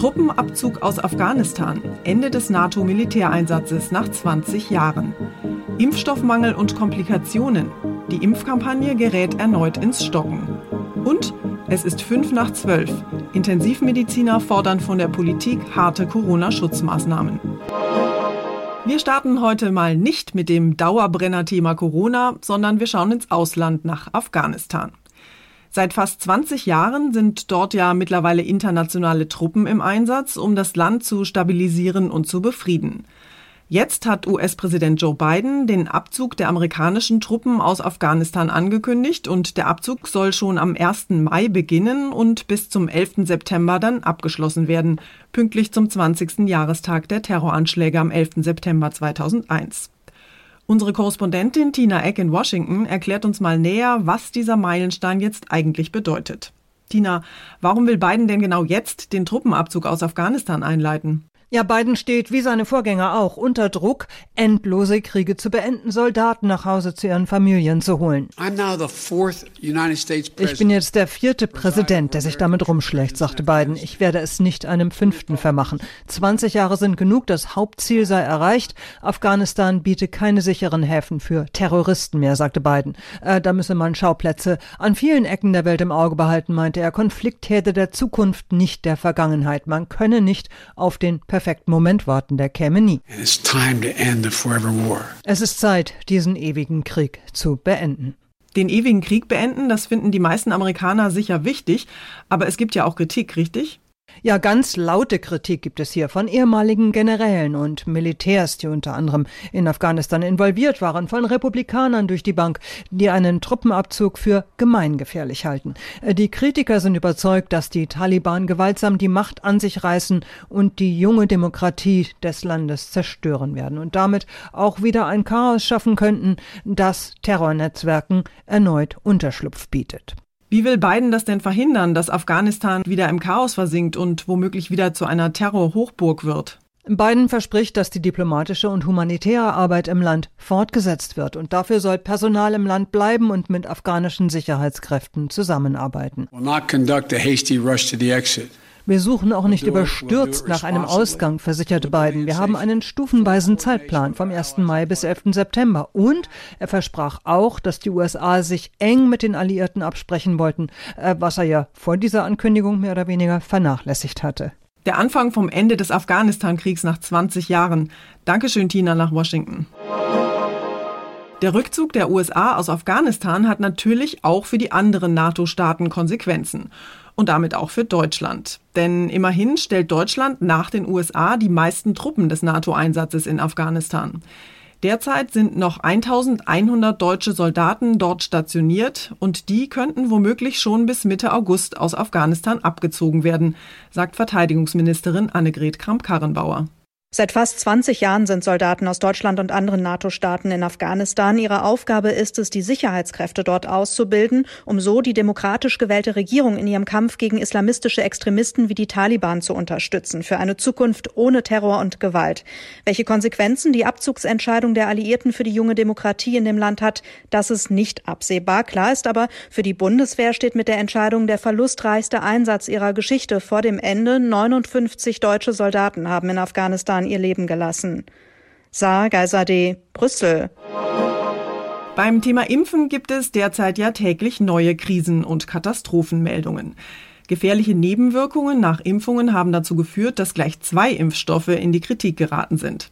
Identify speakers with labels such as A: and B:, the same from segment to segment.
A: Truppenabzug aus Afghanistan. Ende des NATO-Militäreinsatzes nach 20 Jahren. Impfstoffmangel und Komplikationen. Die Impfkampagne gerät erneut ins Stocken. Und es ist fünf nach zwölf. Intensivmediziner fordern von der Politik harte Corona-Schutzmaßnahmen. Wir starten heute mal nicht mit dem Dauerbrenner-Thema Corona, sondern wir schauen ins Ausland nach Afghanistan. Seit fast 20 Jahren sind dort ja mittlerweile internationale Truppen im Einsatz, um das Land zu stabilisieren und zu befrieden. Jetzt hat US-Präsident Joe Biden den Abzug der amerikanischen Truppen aus Afghanistan angekündigt und der Abzug soll schon am 1. Mai beginnen und bis zum 11. September dann abgeschlossen werden, pünktlich zum 20. Jahrestag der Terroranschläge am 11. September 2001. Unsere Korrespondentin Tina Eck in Washington erklärt uns mal näher, was dieser Meilenstein jetzt eigentlich bedeutet. Tina, warum will Biden denn genau jetzt den Truppenabzug aus Afghanistan einleiten?
B: Ja, Biden steht wie seine Vorgänger auch unter Druck, endlose Kriege zu beenden, Soldaten nach Hause zu ihren Familien zu holen. Ich bin jetzt der vierte Präsident, der sich damit rumschlägt, sagte Biden. Ich werde es nicht einem fünften vermachen. 20 Jahre sind genug, das Hauptziel sei erreicht. Afghanistan biete keine sicheren Häfen für Terroristen mehr, sagte Biden. Äh, da müsse man Schauplätze an vielen Ecken der Welt im Auge behalten, meinte er. Konfliktherde der Zukunft, nicht der Vergangenheit. Man könne nicht auf den perfekten Moment warten, der käme nie. Es ist Zeit, diesen ewigen Krieg zu beenden.
A: Den ewigen Krieg beenden, das finden die meisten Amerikaner sicher wichtig, aber es gibt ja auch Kritik, richtig?
B: Ja, ganz laute Kritik gibt es hier von ehemaligen Generälen und Militärs, die unter anderem in Afghanistan involviert waren, von Republikanern durch die Bank, die einen Truppenabzug für gemeingefährlich halten. Die Kritiker sind überzeugt, dass die Taliban gewaltsam die Macht an sich reißen und die junge Demokratie des Landes zerstören werden und damit auch wieder ein Chaos schaffen könnten, das Terrornetzwerken erneut Unterschlupf bietet.
A: Wie will Biden das denn verhindern, dass Afghanistan wieder im Chaos versinkt und womöglich wieder zu einer Terrorhochburg wird?
B: Biden verspricht, dass die diplomatische und humanitäre Arbeit im Land fortgesetzt wird und dafür soll Personal im Land bleiben und mit afghanischen Sicherheitskräften zusammenarbeiten. Wir suchen auch nicht überstürzt nach einem Ausgang, versicherte Biden. Wir haben einen stufenweisen Zeitplan vom 1. Mai bis 11. September. Und er versprach auch, dass die USA sich eng mit den Alliierten absprechen wollten, äh, was er ja vor dieser Ankündigung mehr oder weniger vernachlässigt hatte.
A: Der Anfang vom Ende des Afghanistan-Kriegs nach 20 Jahren. Dankeschön, Tina, nach Washington. Der Rückzug der USA aus Afghanistan hat natürlich auch für die anderen NATO-Staaten Konsequenzen. Und damit auch für Deutschland. Denn immerhin stellt Deutschland nach den USA die meisten Truppen des NATO-Einsatzes in Afghanistan. Derzeit sind noch 1100 deutsche Soldaten dort stationiert und die könnten womöglich schon bis Mitte August aus Afghanistan abgezogen werden, sagt Verteidigungsministerin Annegret Kramp-Karrenbauer.
C: Seit fast 20 Jahren sind Soldaten aus Deutschland und anderen NATO-Staaten in Afghanistan. Ihre Aufgabe ist es, die Sicherheitskräfte dort auszubilden, um so die demokratisch gewählte Regierung in ihrem Kampf gegen islamistische Extremisten wie die Taliban zu unterstützen, für eine Zukunft ohne Terror und Gewalt. Welche Konsequenzen die Abzugsentscheidung der Alliierten für die junge Demokratie in dem Land hat, das ist nicht absehbar. Klar ist aber, für die Bundeswehr steht mit der Entscheidung der verlustreichste Einsatz ihrer Geschichte vor dem Ende. 59 deutsche Soldaten haben in Afghanistan Iran ihr Leben gelassen. Saar Geisade, Brüssel.
A: Beim Thema Impfen gibt es derzeit ja täglich neue Krisen- und Katastrophenmeldungen. Gefährliche Nebenwirkungen nach Impfungen haben dazu geführt, dass gleich zwei Impfstoffe in die Kritik geraten sind.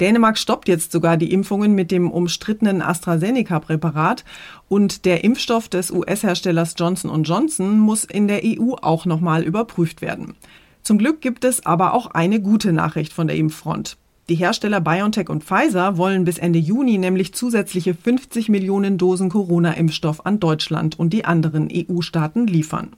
A: Dänemark stoppt jetzt sogar die Impfungen mit dem umstrittenen AstraZeneca-Präparat und der Impfstoff des US-Herstellers Johnson Johnson muss in der EU auch nochmal überprüft werden. Zum Glück gibt es aber auch eine gute Nachricht von der Impffront. Die Hersteller BioNTech und Pfizer wollen bis Ende Juni nämlich zusätzliche 50 Millionen Dosen Corona-Impfstoff an Deutschland und die anderen EU-Staaten liefern.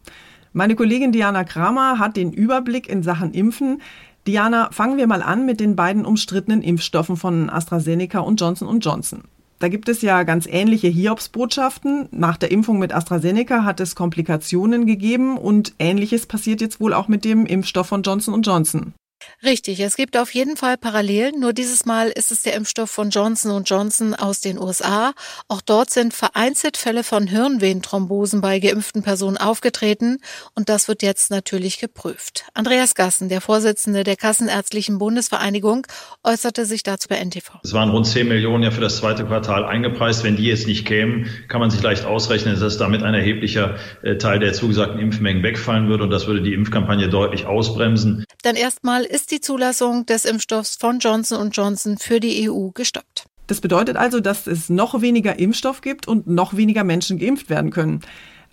A: Meine Kollegin Diana Kramer hat den Überblick in Sachen Impfen. Diana, fangen wir mal an mit den beiden umstrittenen Impfstoffen von AstraZeneca und Johnson Johnson. Da gibt es ja ganz ähnliche Hiobsbotschaften. Nach der Impfung mit AstraZeneca hat es Komplikationen gegeben und ähnliches passiert jetzt wohl auch mit dem Impfstoff von Johnson Johnson.
D: Richtig, es gibt auf jeden Fall Parallelen, nur dieses Mal ist es der Impfstoff von Johnson Johnson aus den USA. Auch dort sind vereinzelt Fälle von Hirnvenenthrombosen bei geimpften Personen aufgetreten und das wird jetzt natürlich geprüft. Andreas Gassen, der Vorsitzende der Kassenärztlichen Bundesvereinigung, äußerte sich dazu bei NTV.
E: Es waren rund 10 Millionen ja für das zweite Quartal eingepreist. Wenn die jetzt nicht kämen, kann man sich leicht ausrechnen, dass damit ein erheblicher äh, Teil der zugesagten Impfmengen wegfallen würde und das würde die Impfkampagne deutlich ausbremsen.
D: Dann erstmal ist die Zulassung des Impfstoffs von Johnson Johnson für die EU gestoppt.
A: Das bedeutet also, dass es noch weniger Impfstoff gibt und noch weniger Menschen geimpft werden können.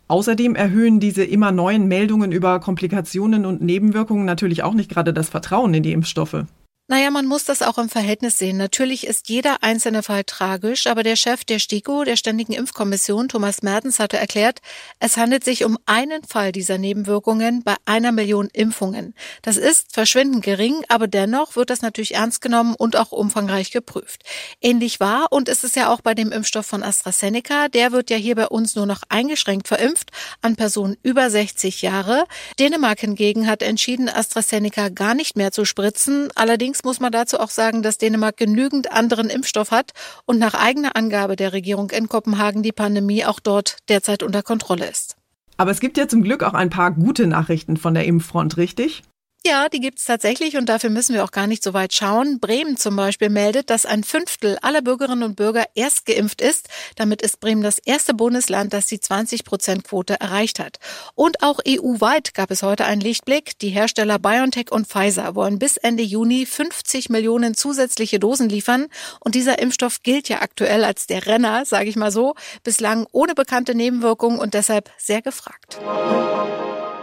A: Außerdem erhöhen diese immer neuen Meldungen über Komplikationen und Nebenwirkungen natürlich auch nicht gerade das Vertrauen in die Impfstoffe.
D: Naja, man muss das auch im Verhältnis sehen. Natürlich ist jeder einzelne Fall tragisch, aber der Chef der STIKO, der Ständigen Impfkommission, Thomas Mertens, hatte erklärt, es handelt sich um einen Fall dieser Nebenwirkungen bei einer Million Impfungen. Das ist verschwindend gering, aber dennoch wird das natürlich ernst genommen und auch umfangreich geprüft. Ähnlich war und ist es ja auch bei dem Impfstoff von AstraZeneca. Der wird ja hier bei uns nur noch eingeschränkt verimpft an Personen über 60 Jahre. Dänemark hingegen hat entschieden, AstraZeneca gar nicht mehr zu spritzen. Allerdings muss man dazu auch sagen, dass Dänemark genügend anderen Impfstoff hat und nach eigener Angabe der Regierung in Kopenhagen die Pandemie auch dort derzeit unter Kontrolle ist.
A: Aber es gibt ja zum Glück auch ein paar gute Nachrichten von der Impffront, richtig?
D: Ja, die gibt es tatsächlich und dafür müssen wir auch gar nicht so weit schauen. Bremen zum Beispiel meldet, dass ein Fünftel aller Bürgerinnen und Bürger erst geimpft ist. Damit ist Bremen das erste Bundesland, das die 20-Prozent-Quote erreicht hat. Und auch EU-weit gab es heute einen Lichtblick. Die Hersteller BioNTech und Pfizer wollen bis Ende Juni 50 Millionen zusätzliche Dosen liefern. Und dieser Impfstoff gilt ja aktuell als der Renner, sage ich mal so, bislang ohne bekannte Nebenwirkungen und deshalb sehr gefragt.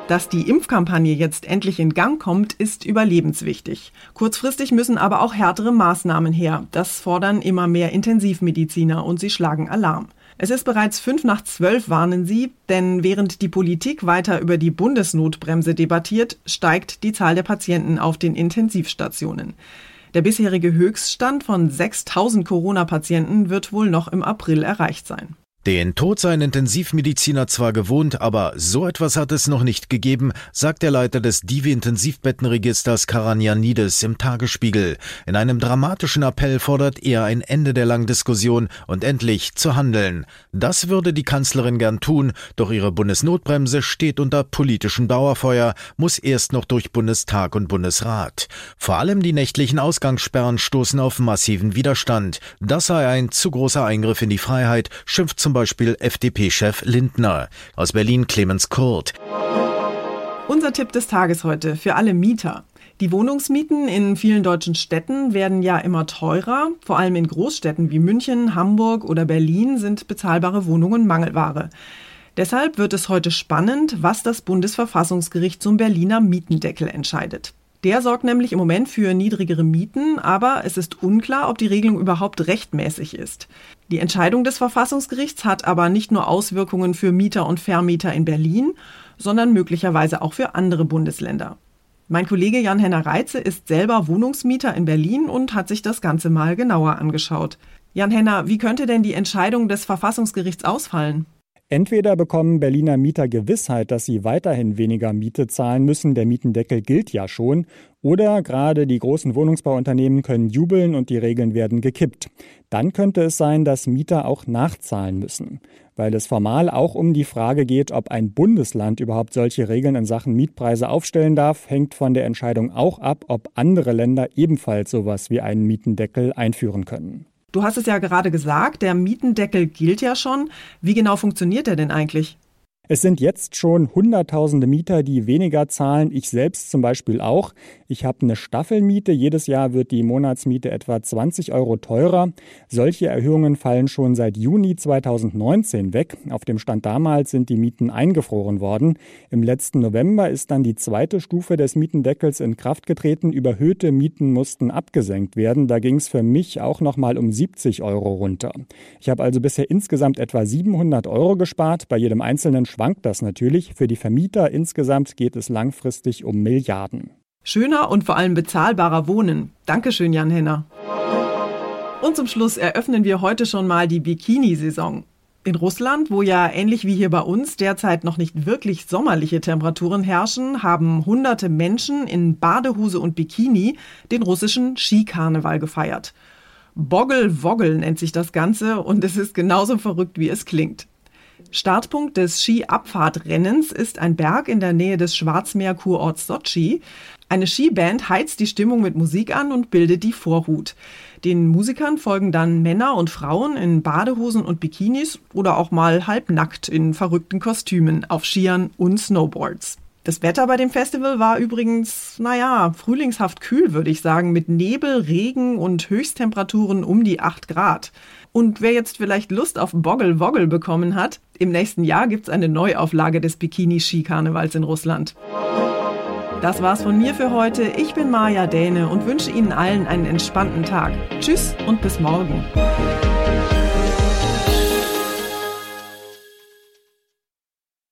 A: Dass die Impfkampagne jetzt endlich in Gang kommt, ist überlebenswichtig. Kurzfristig müssen aber auch härtere Maßnahmen her. Das fordern immer mehr Intensivmediziner und sie schlagen Alarm. Es ist bereits fünf nach zwölf, warnen sie, denn während die Politik weiter über die Bundesnotbremse debattiert, steigt die Zahl der Patienten auf den Intensivstationen. Der bisherige Höchststand von 6000 Corona-Patienten wird wohl noch im April erreicht sein.
F: Den Tod seien Intensivmediziner zwar gewohnt, aber so etwas hat es noch nicht gegeben, sagt der Leiter des Divi-Intensivbettenregisters Karanianides im Tagesspiegel. In einem dramatischen Appell fordert er ein Ende der langen Diskussion und endlich zu handeln. Das würde die Kanzlerin gern tun, doch ihre Bundesnotbremse steht unter politischem Dauerfeuer, muss erst noch durch Bundestag und Bundesrat. Vor allem die nächtlichen Ausgangssperren stoßen auf massiven Widerstand. Das sei ein zu großer Eingriff in die Freiheit, schimpft zum Beispiel FDP-Chef Lindner. Aus Berlin Clemens Kurt.
A: Unser Tipp des Tages heute für alle Mieter. Die Wohnungsmieten in vielen deutschen Städten werden ja immer teurer. Vor allem in Großstädten wie München, Hamburg oder Berlin sind bezahlbare Wohnungen Mangelware. Deshalb wird es heute spannend, was das Bundesverfassungsgericht zum Berliner Mietendeckel entscheidet. Der sorgt nämlich im Moment für niedrigere Mieten, aber es ist unklar, ob die Regelung überhaupt rechtmäßig ist. Die Entscheidung des Verfassungsgerichts hat aber nicht nur Auswirkungen für Mieter und Vermieter in Berlin, sondern möglicherweise auch für andere Bundesländer. Mein Kollege Jan-Henner Reitze ist selber Wohnungsmieter in Berlin und hat sich das Ganze mal genauer angeschaut. Jan-Henner, wie könnte denn die Entscheidung des Verfassungsgerichts ausfallen?
G: Entweder bekommen Berliner Mieter Gewissheit, dass sie weiterhin weniger Miete zahlen müssen, der Mietendeckel gilt ja schon, oder gerade die großen Wohnungsbauunternehmen können jubeln und die Regeln werden gekippt. Dann könnte es sein, dass Mieter auch nachzahlen müssen, weil es formal auch um die Frage geht, ob ein Bundesland überhaupt solche Regeln in Sachen Mietpreise aufstellen darf, hängt von der Entscheidung auch ab, ob andere Länder ebenfalls sowas wie einen Mietendeckel einführen können.
A: Du hast es ja gerade gesagt, der Mietendeckel gilt ja schon. Wie genau funktioniert er denn eigentlich?
G: Es sind jetzt schon Hunderttausende Mieter, die weniger zahlen. Ich selbst zum Beispiel auch. Ich habe eine Staffelmiete. Jedes Jahr wird die Monatsmiete etwa 20 Euro teurer. Solche Erhöhungen fallen schon seit Juni 2019 weg. Auf dem Stand damals sind die Mieten eingefroren worden. Im letzten November ist dann die zweite Stufe des Mietendeckels in Kraft getreten. Überhöhte Mieten mussten abgesenkt werden. Da ging es für mich auch noch mal um 70 Euro runter. Ich habe also bisher insgesamt etwa 700 Euro gespart. Bei jedem einzelnen schwankt das natürlich. Für die Vermieter insgesamt geht es langfristig um Milliarden.
A: Schöner und vor allem bezahlbarer Wohnen. Dankeschön, Jan Henner. Und zum Schluss eröffnen wir heute schon mal die Bikini-Saison. In Russland, wo ja ähnlich wie hier bei uns derzeit noch nicht wirklich sommerliche Temperaturen herrschen, haben hunderte Menschen in Badehose und Bikini den russischen Skikarneval gefeiert. Boggle-Woggle nennt sich das Ganze und es ist genauso verrückt, wie es klingt. Startpunkt des Skiabfahrtrennens ist ein Berg in der Nähe des Schwarzmeerkurorts Sochi. Eine Skiband heizt die Stimmung mit Musik an und bildet die Vorhut. Den Musikern folgen dann Männer und Frauen in Badehosen und Bikinis oder auch mal halbnackt in verrückten Kostümen auf Skiern und Snowboards. Das Wetter bei dem Festival war übrigens, naja, frühlingshaft kühl, würde ich sagen, mit Nebel, Regen und Höchsttemperaturen um die 8 Grad. Und wer jetzt vielleicht Lust auf Boggle Woggle bekommen hat, im nächsten Jahr gibt es eine Neuauflage des Bikini-Ski-Karnevals in Russland. Das war's von mir für heute. Ich bin Maja Däne und wünsche Ihnen allen einen entspannten Tag. Tschüss und bis morgen.